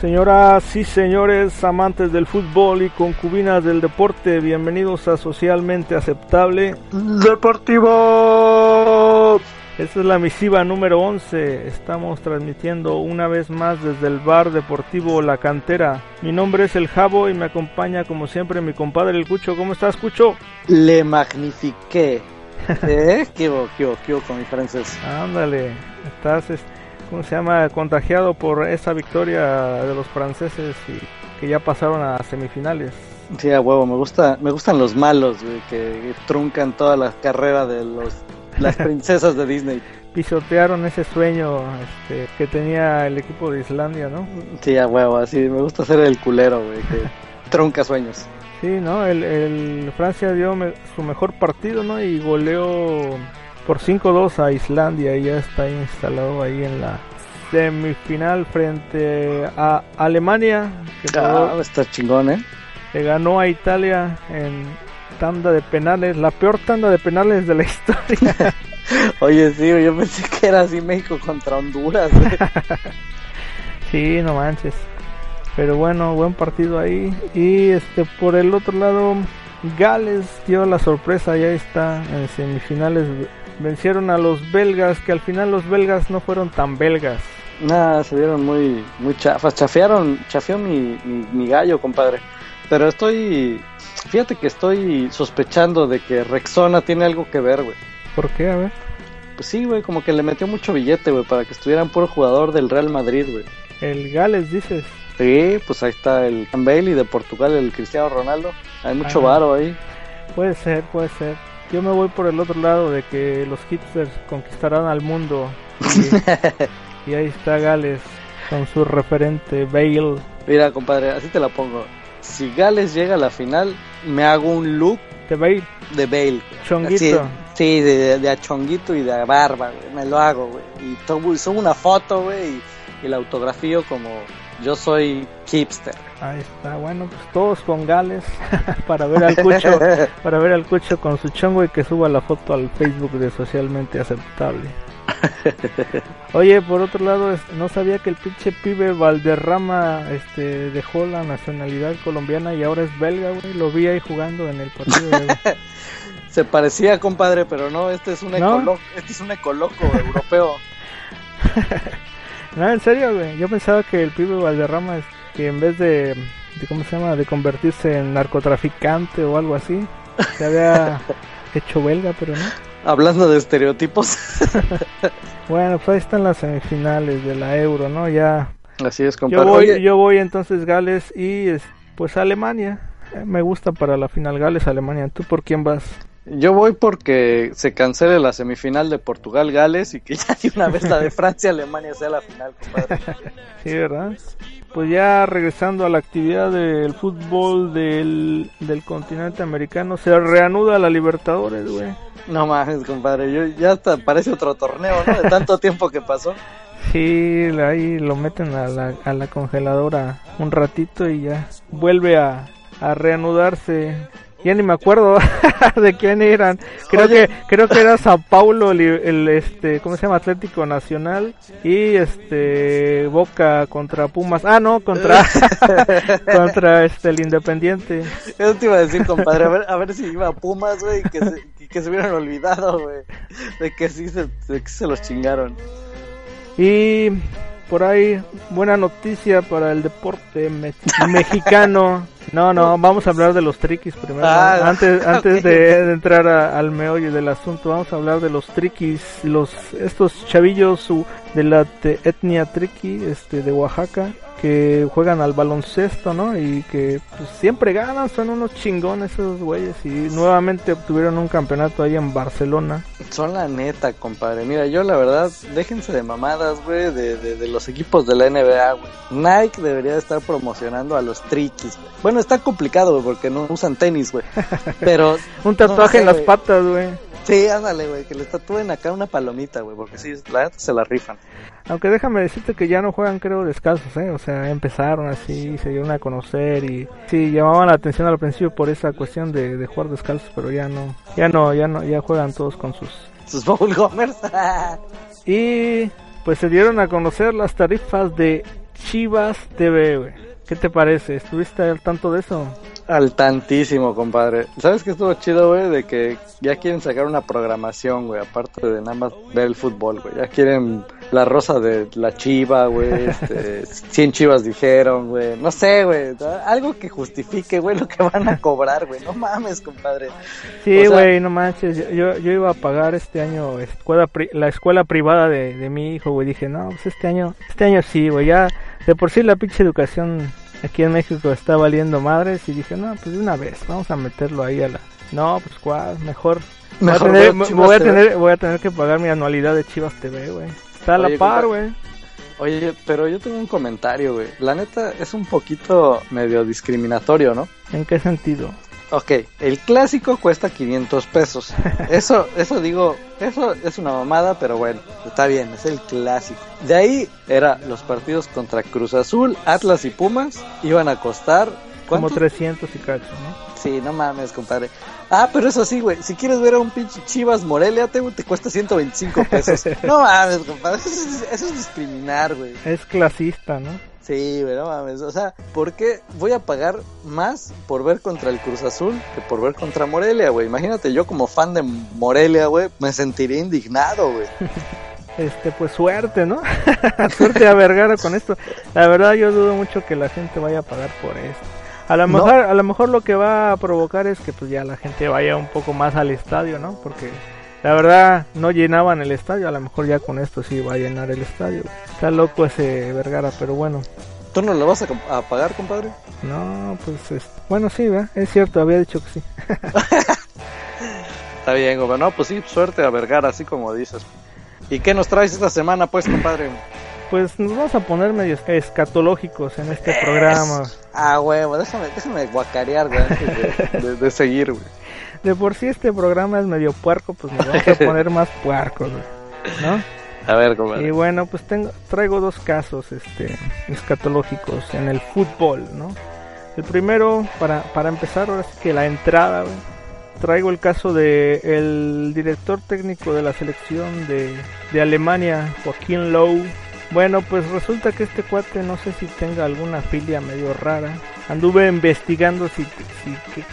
Señoras y señores, amantes del fútbol y concubinas del deporte, bienvenidos a Socialmente Aceptable Deportivo. Esta es la misiva número 11. Estamos transmitiendo una vez más desde el bar deportivo La Cantera. Mi nombre es El Jabo y me acompaña como siempre mi compadre El Cucho. ¿Cómo estás, Cucho? Le magnifique. ¿Eh? ¿Qué qué con mi francés? Ándale, estás, es- ¿cómo se llama? Contagiado por esa victoria de los franceses y que ya pasaron a semifinales. Sí, a huevo, me gusta, me gustan los malos, güey, que truncan toda la carrera de los las princesas de Disney. Pisotearon ese sueño este, que tenía el equipo de Islandia, ¿no? Sí, a huevo, así, me gusta ser el culero, güey, que trunca sueños. Sí, ¿no? El, el Francia dio me- su mejor partido, ¿no? Y goleó por 5-2 a Islandia y ya está instalado ahí en la semifinal frente a Alemania, que, Ah, está chingón, ¿eh? que ganó a Italia en tanda de penales, la peor tanda de penales de la historia. Oye, sí, yo pensé que era así México contra Honduras, sí, no manches. Pero bueno, buen partido ahí. Y este por el otro lado, Gales dio la sorpresa, ya está en semifinales. Vencieron a los belgas, que al final los belgas no fueron tan belgas. Nada, se vieron muy, muy chafas. Chafearon, chafeó mi, mi, mi gallo, compadre. Pero estoy, fíjate que estoy sospechando de que Rexona tiene algo que ver, güey. ¿Por qué? A ver. Pues sí, güey, como que le metió mucho billete, güey, para que estuvieran puro jugador del Real Madrid, güey. El Gales, dices. Sí, pues ahí está el Bale y de Portugal el Cristiano Ronaldo. Hay mucho Ah. varo ahí. Puede ser, puede ser. Yo me voy por el otro lado de que los hipsters conquistarán al mundo. Y, y ahí está Gales con su referente Bale. Mira, compadre, así te la pongo. Si Gales llega a la final, me hago un look De Bale, de Bale. chonguito. Así, sí, de, de, de a chonguito y de a barba, güey. Me lo hago, güey. Y tomo, subo una foto, güey, y, y la autografío como yo soy hipster. Ahí está, bueno, pues todos con Gales para ver al Cucho, para ver al Cucho con su chongo y que suba la foto al Facebook de socialmente aceptable. Oye, por otro lado, no sabía que el pinche pibe Valderrama este dejó la nacionalidad colombiana y ahora es belga, güey. Lo vi ahí jugando en el partido de Se parecía, compadre, pero no, este es un, ¿No? ecolo- este es un ecoloco europeo. No, en serio, güey. Yo pensaba que el pibe Valderrama, que en vez de, de, ¿cómo se llama? De convertirse en narcotraficante o algo así, se había hecho belga, pero no. Hablando de estereotipos. Bueno, pues ahí están las semifinales de la Euro, ¿no? Ya. Así es, Yo compadre. voy, Oye, yo voy entonces Gales y es- pues Alemania. Eh, Me gusta para la final Gales, Alemania. ¿Tú por quién vas? Yo voy porque se cancele la semifinal de Portugal-Gales y que ya de una vez la de Francia-Alemania sea la final, compadre. Sí, ¿verdad? Pues ya regresando a la actividad del fútbol del, del continente americano, se reanuda la Libertadores, güey. No mames, compadre. Yo, ya hasta parece otro torneo, ¿no? De tanto tiempo que pasó. Sí, ahí lo meten a la, a la congeladora un ratito y ya vuelve a, a reanudarse. Ya ni me acuerdo de quién eran. Creo Oye. que creo que era Sao Paulo el, el, este ¿cómo se llama? Atlético Nacional y este Boca contra Pumas. Ah, no, contra contra este el Independiente. Eso te iba a decir, compadre. A ver, a ver si iba a Pumas, güey, que se, que se hubieran olvidado, güey. De que sí se, de que se los chingaron. Y por ahí, buena noticia para el deporte me- mexicano. No, no, vamos a hablar de los triquis primero. Ah, antes antes de, de entrar a- al meollo del asunto, vamos a hablar de los triquis, los estos chavillos de la etnia triqui este, de Oaxaca. Que juegan al baloncesto, ¿no? Y que pues, siempre ganan, son unos chingones esos güeyes y nuevamente obtuvieron un campeonato ahí en Barcelona. Son la neta, compadre. Mira, yo la verdad, déjense de mamadas, güey, de, de, los equipos de la NBA, güey. Nike debería estar promocionando a los triquis, güey. Bueno, está complicado, güey, porque no usan tenis, güey. Pero... un tatuaje en las patas, güey. Sí, ándale, güey, que le tatúen acá una palomita, güey, porque sí, la neta se la rifan. Aunque déjame decirte que ya no juegan, creo, descalzos, ¿eh? O sea, empezaron así, se dieron a conocer y sí, llamaban la atención al principio por esa cuestión de, de jugar descalzos, pero ya no, ya no, ya no, ya juegan todos con sus... Sus Bowl Gomers. y pues se dieron a conocer las tarifas de Chivas TV, güey. ¿Qué te parece? ¿Estuviste al tanto de eso? Al tantísimo, compadre. ¿Sabes qué estuvo chido, güey? De que ya quieren sacar una programación, güey, aparte de nada más ver el fútbol, güey. Ya quieren la rosa de la chiva, güey. Este, 100 chivas dijeron, güey. No sé, güey. Algo que justifique, güey, lo que van a cobrar, güey. No mames, compadre. Sí, güey, no manches. Yo, yo iba a pagar este año escuela la escuela privada de, de mi hijo, güey. Dije, no, pues este año, este año sí, güey. Ya de por sí la pinche educación aquí en México está valiendo madres y dije, no, pues de una vez, vamos a meterlo ahí a la... No, pues cuál, mejor... voy, a tener, voy, a tener, voy a tener que pagar mi anualidad de Chivas TV, güey. Está a la par, güey. Oye, pero yo tengo un comentario, güey. La neta es un poquito medio discriminatorio, ¿no? ¿En qué sentido? Ok, el clásico cuesta 500 pesos. Eso, eso digo, eso es una mamada, pero bueno, está bien, es el clásico. De ahí era los partidos contra Cruz Azul, Atlas y Pumas, iban a costar... Como 300 y cacho, ¿no? Sí, no mames, compadre. Ah, pero eso sí, güey, si quieres ver a un pinche Chivas Morelia, te, te cuesta 125 pesos. no mames, compadre, eso es discriminar, güey. Es clasista, ¿no? Sí, pero mames, o sea, ¿por qué voy a pagar más por ver contra el Cruz Azul que por ver contra Morelia, güey? Imagínate, yo como fan de Morelia, güey, me sentiría indignado, güey. Este, pues suerte, ¿no? suerte a Vergara con esto. La verdad yo dudo mucho que la gente vaya a pagar por esto. A lo mejor, a lo mejor lo que va a provocar es que pues ya la gente vaya un poco más al estadio, ¿no? Porque la verdad, no llenaban el estadio. A lo mejor ya con esto sí va a llenar el estadio. Está loco ese Vergara, pero bueno. ¿Tú no lo vas a, pagar, compadre? No, pues es, bueno, sí, es cierto, había dicho que sí. Está bien, güey. No, pues sí, suerte a Vergara, así como dices. ¿Y qué nos traes esta semana, pues, compadre? Pues nos vamos a poner medio escatológicos en este programa. Ah, huevo, déjame, déjame guacarear, güey, antes de seguir, güey de por sí este programa es medio puerco, pues me vamos a poner más puercos, ¿no? A ver, ¿cómo Y bueno, pues tengo, traigo dos casos este, escatológicos en el fútbol, ¿no? El primero, para, para empezar, ahora sí que la entrada, traigo el caso de el director técnico de la selección de, de Alemania, Joaquín Lowe. Bueno, pues resulta que este cuate no sé si tenga alguna filia medio rara anduve investigando si,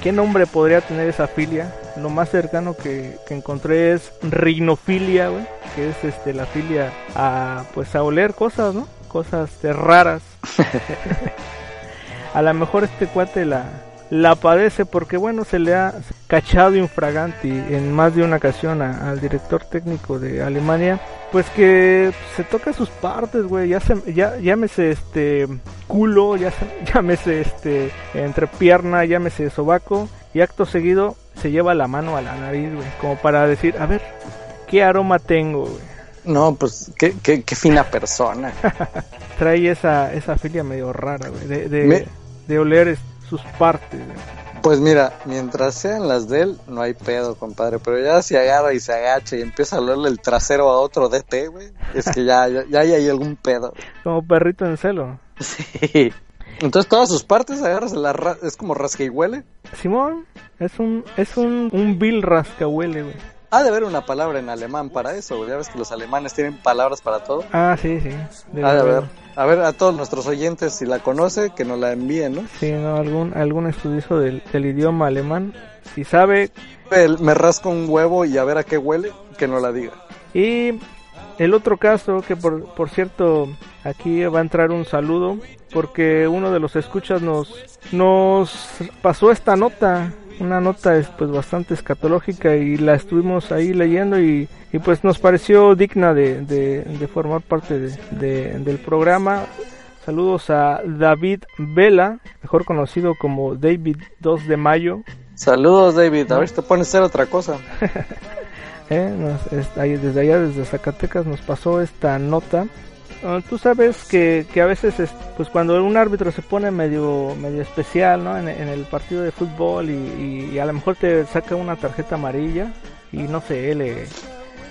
qué, nombre podría tener esa filia. Lo más cercano que, encontré es rinofilia, güey, que es este la filia a pues a oler cosas, ¿no? Cosas raras. a lo mejor este cuate la la padece porque bueno se le ha cachado infraganti en más de una ocasión al director técnico de Alemania pues que se toca sus partes güey ya se ya llámese este culo ya llámese este entrepierna llámese sobaco y acto seguido se lleva la mano a la nariz güey como para decir a ver qué aroma tengo güey no, pues qué, qué, qué fina persona. Trae esa, esa filia medio rara, güey, de, de, de oler sus partes. Pues mira, mientras sean las de él, no hay pedo, compadre. Pero ya si agarra y se agacha y empieza a olerle el trasero a otro DT, güey, es que ya, ya, hay algún pedo. Como perrito en celo. Sí. Entonces todas sus partes agarras la es como rasca y huele. Simón, es un es un, un vil rascahuele, güey. Ha de haber una palabra en alemán para eso, ya ves que los alemanes tienen palabras para todo. Ah, sí, sí. ha de haber. A ver, a todos nuestros oyentes, si la conoce, que nos la envíen, ¿no? Sí, no, algún, algún estudioso del, idioma alemán, si sabe... me rasco un huevo y a ver a qué huele, que no la diga. Y el otro caso, que por, por cierto, aquí va a entrar un saludo, porque uno de los escuchas nos, nos pasó esta nota una nota pues bastante escatológica y la estuvimos ahí leyendo y, y pues nos pareció digna de, de, formar parte de, del programa Saludos a David Vela, mejor conocido como David 2 de Mayo. Saludos David, a ver si te pones a hacer otra cosa. eh, desde allá, desde Zacatecas, nos pasó esta nota. Ah, tú sabes que, que a veces, pues cuando un árbitro se pone medio medio especial ¿no? en, el partido de fútbol y, y, a lo mejor te saca una tarjeta amarilla y no sé, le,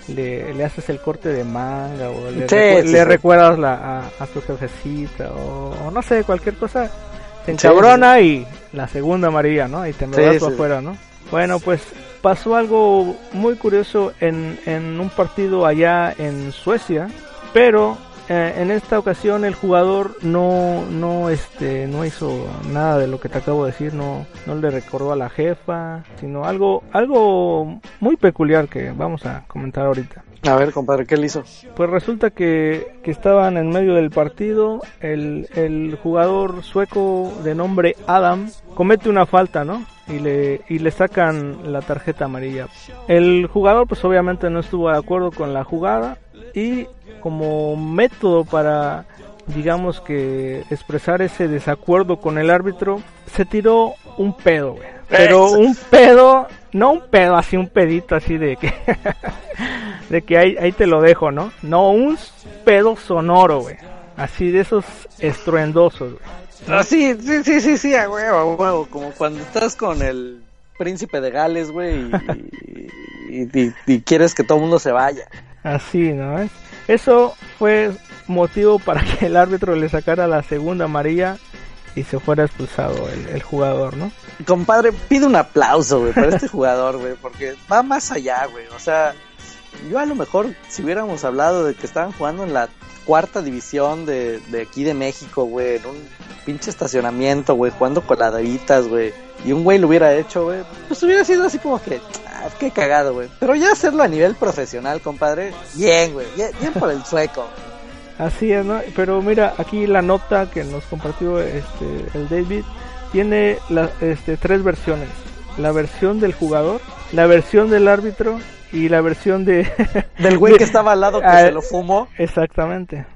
le, haces el corte de manga o le, recuerdas la, a, su jefecita o, no sé, cualquier cosa, te encabrona y la segunda amarilla, ¿no? Y te me vas afuera, ¿no? Bueno, pues pasó algo muy curioso en, en un partido allá en Suecia, pero eh, en esta ocasión el jugador no no este no hizo nada de lo que te acabo de decir no no le recordó a la jefa sino algo algo muy peculiar que vamos a comentar ahorita. A ver compadre qué le hizo pues resulta que, que estaban en medio del partido el, el jugador sueco de nombre Adam comete una falta no y le, y le sacan la tarjeta amarilla. El jugador pues obviamente no estuvo de acuerdo con la jugada y como método para digamos que expresar ese desacuerdo con el árbitro, se tiró un pedo, Pero un pedo, no un pedo así, un pedito así de que, de que ahí, ahí te lo dejo, ¿no? No, un pedo sonoro, güey. Así de esos estruendosos, güey. Ah, sí, sí, sí, sí, a huevo, Como cuando estás con el príncipe de Gales, güey, y, y, quieres que todo el mundo se vaya. Así, ¿no? Eso fue motivo para que el árbitro le sacara la segunda amarilla y se fuera expulsado el, jugador, ¿no? Compadre, pide un aplauso, güey, para este jugador, güey, porque va más allá, güey. O sea, yo a lo mejor si hubiéramos hablado de que estaban jugando en la cuarta división de, de aquí de México, güey, en un pinche estacionamiento, güey, jugando coladeritas, güey, y un güey lo hubiera hecho, güey, pues hubiera sido así como que, ah, qué cagado, güey. Pero ya hacerlo a nivel profesional, compadre, bien, güey, bien, por el sueco. Así es, ¿no? Pero mira, aquí la nota que nos compartió este, el David tiene la, este, tres versiones. La versión del jugador, la versión del árbitro y la versión de... Del güey que estaba al lado que se lo fumó. Exactamente.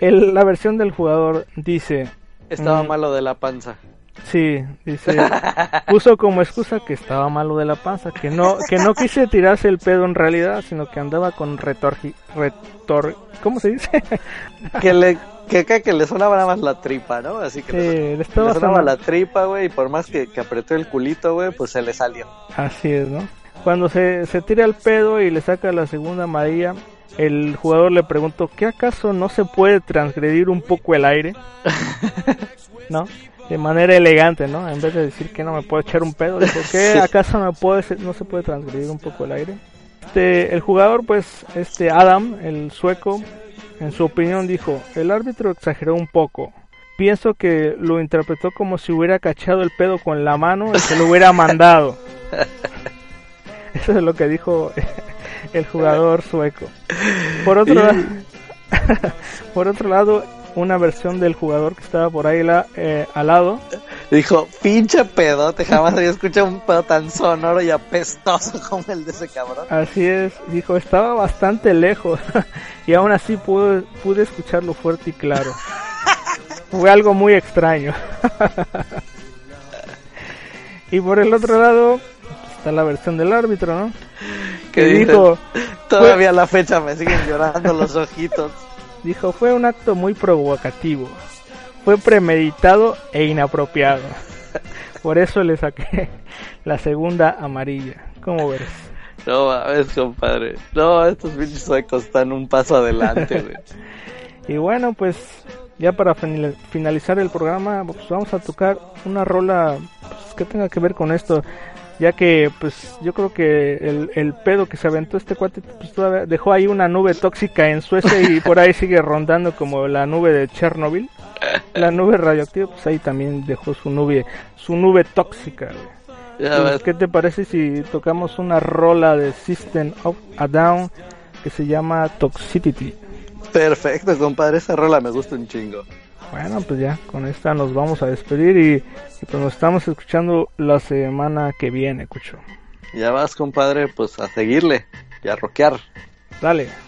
El, la versión del jugador dice... Estaba mm, malo de la panza. Sí, dice, puso como excusa que estaba malo de la panza, que no, que no quise tirarse el pedo en realidad, sino que andaba con retorgi, retor, ¿cómo se dice? que le, que, que, le sonaba nada más la tripa, ¿no? Así que le, sonaba la tripa, güey, y por más que, que apretó el culito, güey, pues se le salió. Así es, ¿no? Cuando se, se tira el pedo y le saca la segunda María, el jugador le preguntó, ¿qué acaso no se puede transgredir un poco el aire? ¿No? De manera elegante, ¿no? En vez de decir que no me puedo echar un pedo, dijo, ¿qué acaso no, puede, no se puede transgredir un poco el aire? Este, el jugador, pues, este Adam, el sueco, en su opinión dijo, el árbitro exageró un poco. Pienso que lo interpretó como si hubiera cachado el pedo con la mano y se lo hubiera mandado. Eso es lo que dijo el jugador sueco. Por otro, lado, por otro lado, una versión del jugador que estaba por ahí la, eh, al lado. Dijo, pinche pedote, jamás había escuchado un pedo tan sonoro y apestoso como el de ese cabrón. Así es, dijo, estaba bastante lejos y aún así pude, pude escucharlo fuerte y claro. Fue algo muy extraño. y por el otro lado, está la versión del árbitro, ¿no? Que dijo, todavía a la fecha me siguen llorando los ojitos. Dijo, fue un acto muy provocativo, fue premeditado e inapropiado. Por eso le saqué la segunda amarilla. ¿Cómo ves? No mames, compadre. No, estos pinches suecos están un paso adelante, güey. y bueno, pues ya para finalizar el programa, pues vamos a tocar una rola pues, que tenga que ver con esto ya que pues yo creo que el, el pedo que se aventó este cuate pues todavía dejó ahí una nube tóxica en Suecia y por ahí sigue rondando como la nube de Chernobyl. La nube radioactiva pues ahí también dejó su nube su nube tóxica pues, ¿qué te parece si tocamos una rola de System of a Down que se llama Toxicity perfecto compadre esa rola me gusta un chingo bueno, pues ya con esta nos vamos a despedir y, pues nos estamos escuchando la semana que viene, Cucho. Ya vas, compadre, pues a seguirle y a rockear. Dale.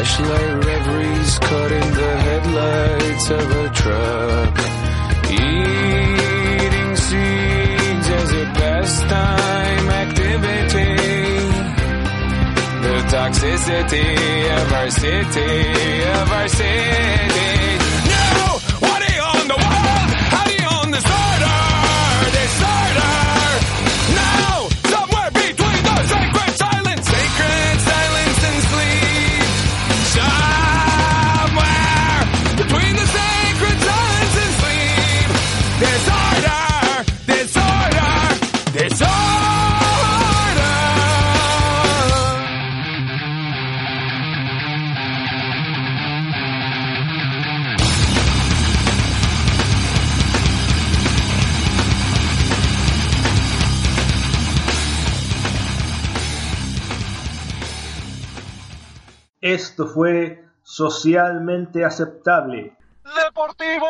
Flashlight reveries caught in the headlights of a truck. Eating seeds as a pastime activity. The toxicity of our city, of our city. Esto fue socialmente aceptable. Deportivo.